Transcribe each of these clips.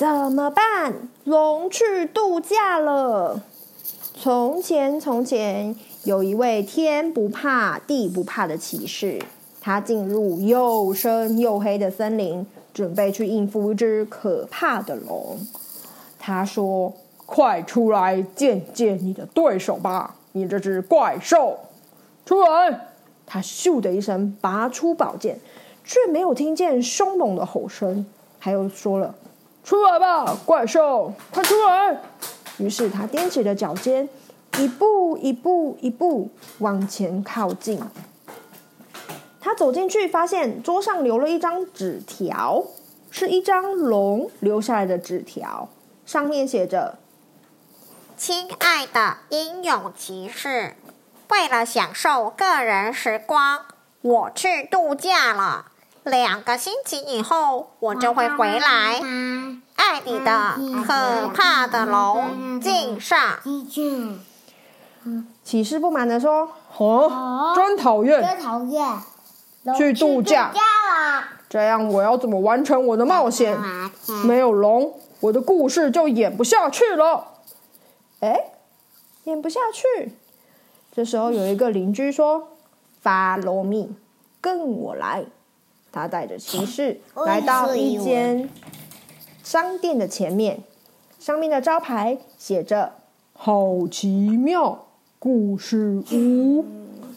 怎么办？龙去度假了。从前，从前有一位天不怕地不怕的骑士，他进入又深又黑的森林，准备去应付一只可怕的龙。他说：“快出来见见你的对手吧，你这只怪兽！”出来！他咻的一声拔出宝剑。却没有听见凶猛的吼声，他又说了：“出来吧，怪兽，快出来！”于是他踮起了脚尖，一步一步一步往前靠近。他走进去，发现桌上留了一张纸条，是一张龙留下来的纸条，上面写着：“亲爱的英勇骑士，为了享受个人时光，我去度假了。”两个星期以后，我就会回来。爱你的可怕的龙，敬上。骑士不满地说：“哦，真讨厌，真讨厌，去度假，这样我要怎么完成我的冒险？没有龙，我的故事就演不下去了。”哎，演不下去。这时候有一个邻居说：“Follow me，跟我来。”他带着骑士来到一间商店的前面，上面的招牌写着“好奇妙故事屋”。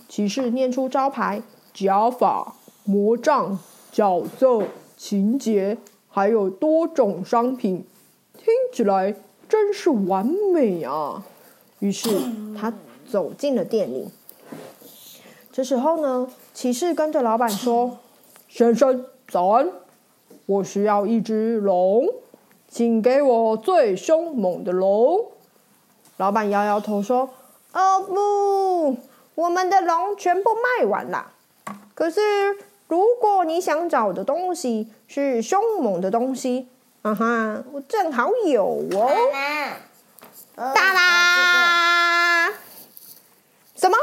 骑士念出招牌，假法、魔杖、角色、情节，还有多种商品，听起来真是完美啊！于是他走进了店里。这时候呢，骑士跟着老板说。先生，早安！我需要一只龙，请给我最凶猛的龙。老板摇摇头说：“哦不，我们的龙全部卖完了。可是，如果你想找的东西是凶猛的东西，啊哈，我正好有哦。哒啦！什么？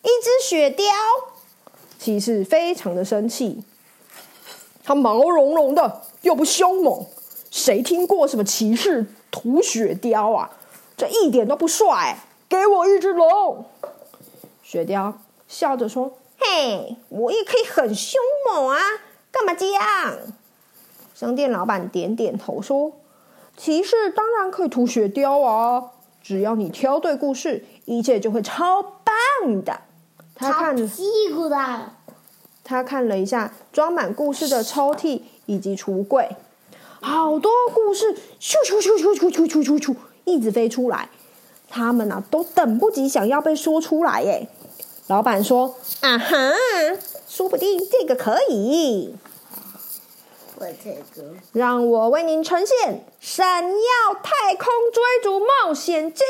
一只雪貂？骑士非常的生气。它毛茸茸的，又不凶猛，谁听过什么骑士涂雪貂啊？这一点都不帅！给我一只龙！雪貂笑着说：“嘿，我也可以很凶猛啊，干嘛这样？”商店老板点点头说：“骑士当然可以涂雪貂啊，只要你挑对故事，一切就会超棒的。”他看着屁股的。他看了一下装满故事的抽屉以及橱柜，好多故事咻咻咻咻咻咻咻咻咻一直飞出来，他们啊都等不及想要被说出来耶。老板说：“啊哈，说不定这个可以。”我这个，让我为您呈现《闪耀太空追逐冒险记》。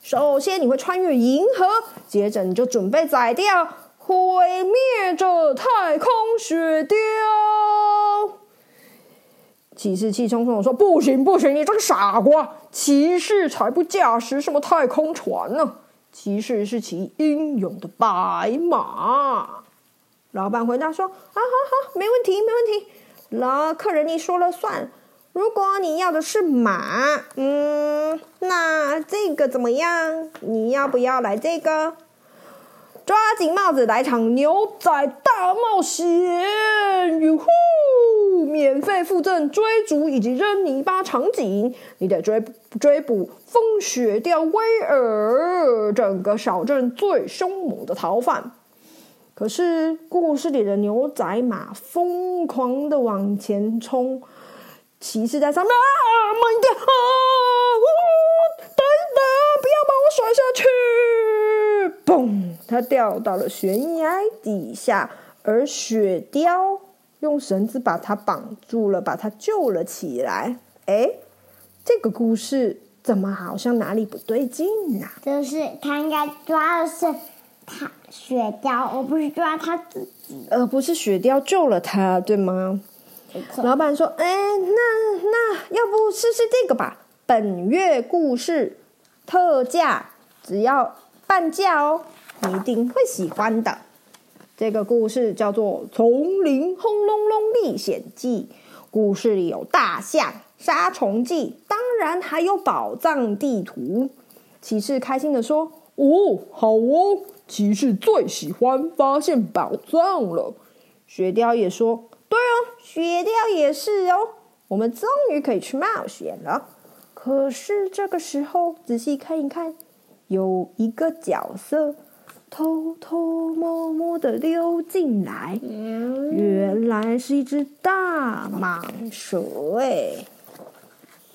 首先你会穿越银河，接着你就准备宰掉。毁灭着太空雪雕！骑士气冲冲地说：“不行，不行！你这个傻瓜！骑士才不驾驶什么太空船呢！骑士是骑英勇的白马。”老板回答说：“啊，好好，没问题，没问题。那客人你说了算。如果你要的是马，嗯，那这个怎么样？你要不要来这个？”抓紧帽子，来场牛仔大冒险！哟呼！免费附赠追逐以及扔泥巴场景，你得追追捕风雪掉威尔，整个小镇最凶猛的逃犯。可是故事里的牛仔马疯狂的往前冲，骑士在上面啊，慢点啊！呜，等等，不要把我甩下去！嘣！他掉到了悬崖底下，而雪貂用绳子把他绑住了，把他救了起来。哎，这个故事怎么好像哪里不对劲呢？就是他应该抓的是他雪貂，而不是抓他自己，而不是雪貂救了他，对吗？老板说：“哎，那那要不试试这个吧？本月故事特价，只要半价哦，你一定会喜欢的。这个故事叫做《丛林轰隆隆历险记》，故事里有大象、杀虫剂，当然还有宝藏地图。”骑士开心的说：“哦，好哦，骑士最喜欢发现宝藏了。”雪貂也说。对哦，雪貂也是哦。我们终于可以去冒险了。可是这个时候，仔细看一看，有一个角色偷偷摸摸的溜进来。嗯、原来是一只大蟒蛇哎。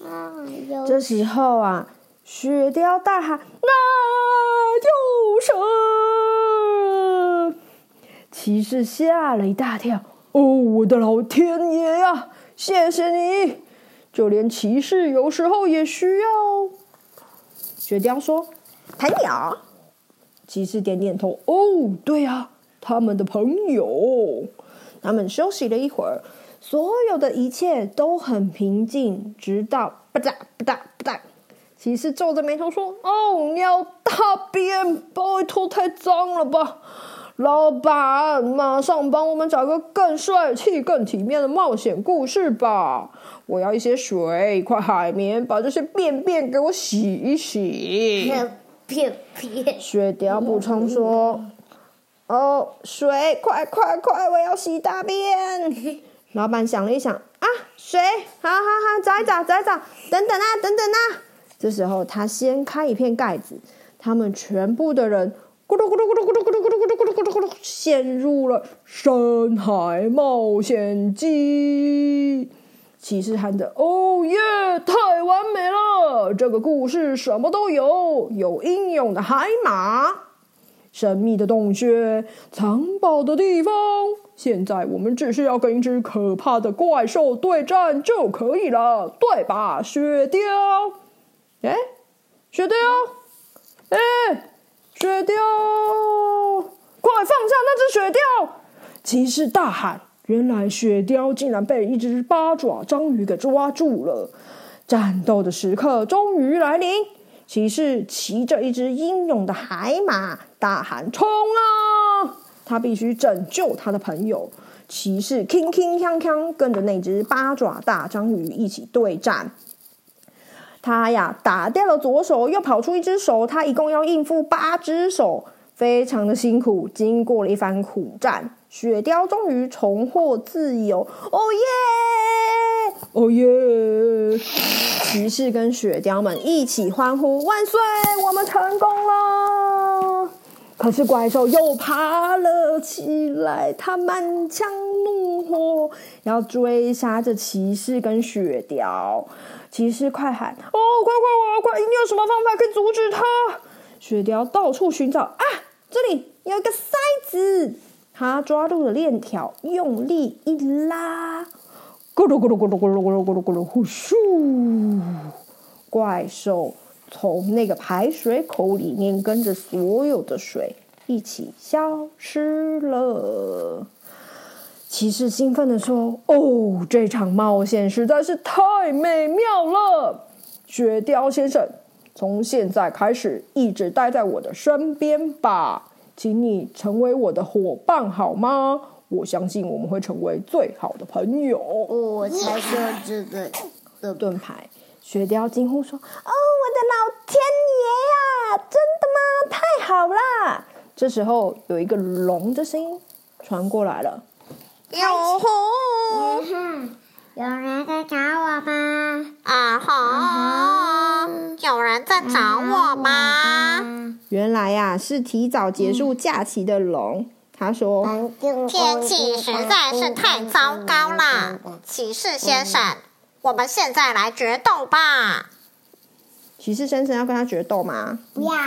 啊、这时候啊，雪貂大喊：“那就是！”骑士吓了一大跳。哦，我的老天爷呀！谢谢你，就连骑士有时候也需要。雪貂说：“朋友。”骑士点点头。哦，对呀，他们的朋友。他们休息了一会儿，所有的一切都很平静，直到吧嗒吧嗒吧嗒。骑士皱着眉头说：“哦，鸟大便，拜托，太脏了吧。”老板，马上帮我们找个更帅气、更体面的冒险故事吧！我要一些水，一块海绵，把这些便便给我洗一洗。便便。雪貂补充说：“哦，水，快快快！我要洗大便。”老板想了一想，啊，水，好好好，找一找，找一找，等等啊，等等啊！这时候，他掀开一片盖子，他们全部的人。咕噜咕噜咕噜咕噜咕噜咕噜咕噜咕噜咕噜咕噜，陷入了深海冒险记。骑士喊着：“哦耶，太完美了！这个故事什么都有，有英勇的海马，神秘的洞穴，藏宝的地方。现在我们只需要跟一只可怕的怪兽对战就可以了，对吧，雪貂？哎，雪貂，哎。”雪貂，快放下那只雪貂！骑士大喊：“原来雪貂竟然被一只八爪章鱼给抓住了！”战斗的时刻终于来临，骑士骑着一只英勇的海马，大喊：“冲啊！”他必须拯救他的朋友。骑士铿铿锵锵，跟着那只八爪大章鱼一起对战。他呀，打掉了左手，又跑出一只手，他一共要应付八只手，非常的辛苦。经过了一番苦战，雪貂终于重获自由。哦耶！哦耶！骑士跟雪貂们一起欢呼：万岁！我们成功了！可是怪兽又爬了起来，他满腔怒火，要追杀着骑士跟雪貂。骑士快喊：“哦，快快快快！一定有什么方法可以阻止他？”雪貂到处寻找啊，这里有一个塞子，他抓住了链条，用力一拉，咕噜咕噜咕噜咕噜咕噜咕噜咕噜，呼咻！怪兽从那个排水口里面跟着所有的水一起消失了。骑士兴奋地说：“哦，这场冒险实在是太美妙了！雪貂先生，从现在开始一直待在我的身边吧，请你成为我的伙伴好吗？我相信我们会成为最好的朋友。”我才说这个的盾牌。雪貂惊呼说：“哦，我的老天爷呀！真的吗？太好啦！”这时候有一个龙的声音传过来了。哟吼！有人在找我吗？啊哈！有人在找我吗？原来呀、啊，是提早结束假期的龙。他说：“天气实在是太糟糕了，骑士先生，我们现在来决斗吧。”骑士先生要跟他决斗吗？不要。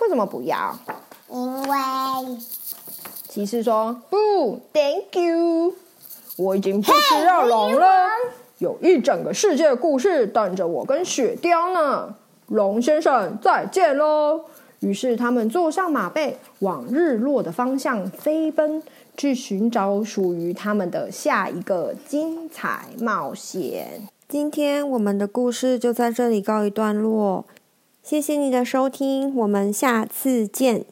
为什么不要？因为。骑士说：“不，Thank you，我已经不需要龙了。”有一整个世界故事等着我跟雪貂呢。龙先生，再见喽！于是他们坐上马背，往日落的方向飞奔，去寻找属于他们的下一个精彩冒险。今天我们的故事就在这里告一段落，谢谢你的收听，我们下次见。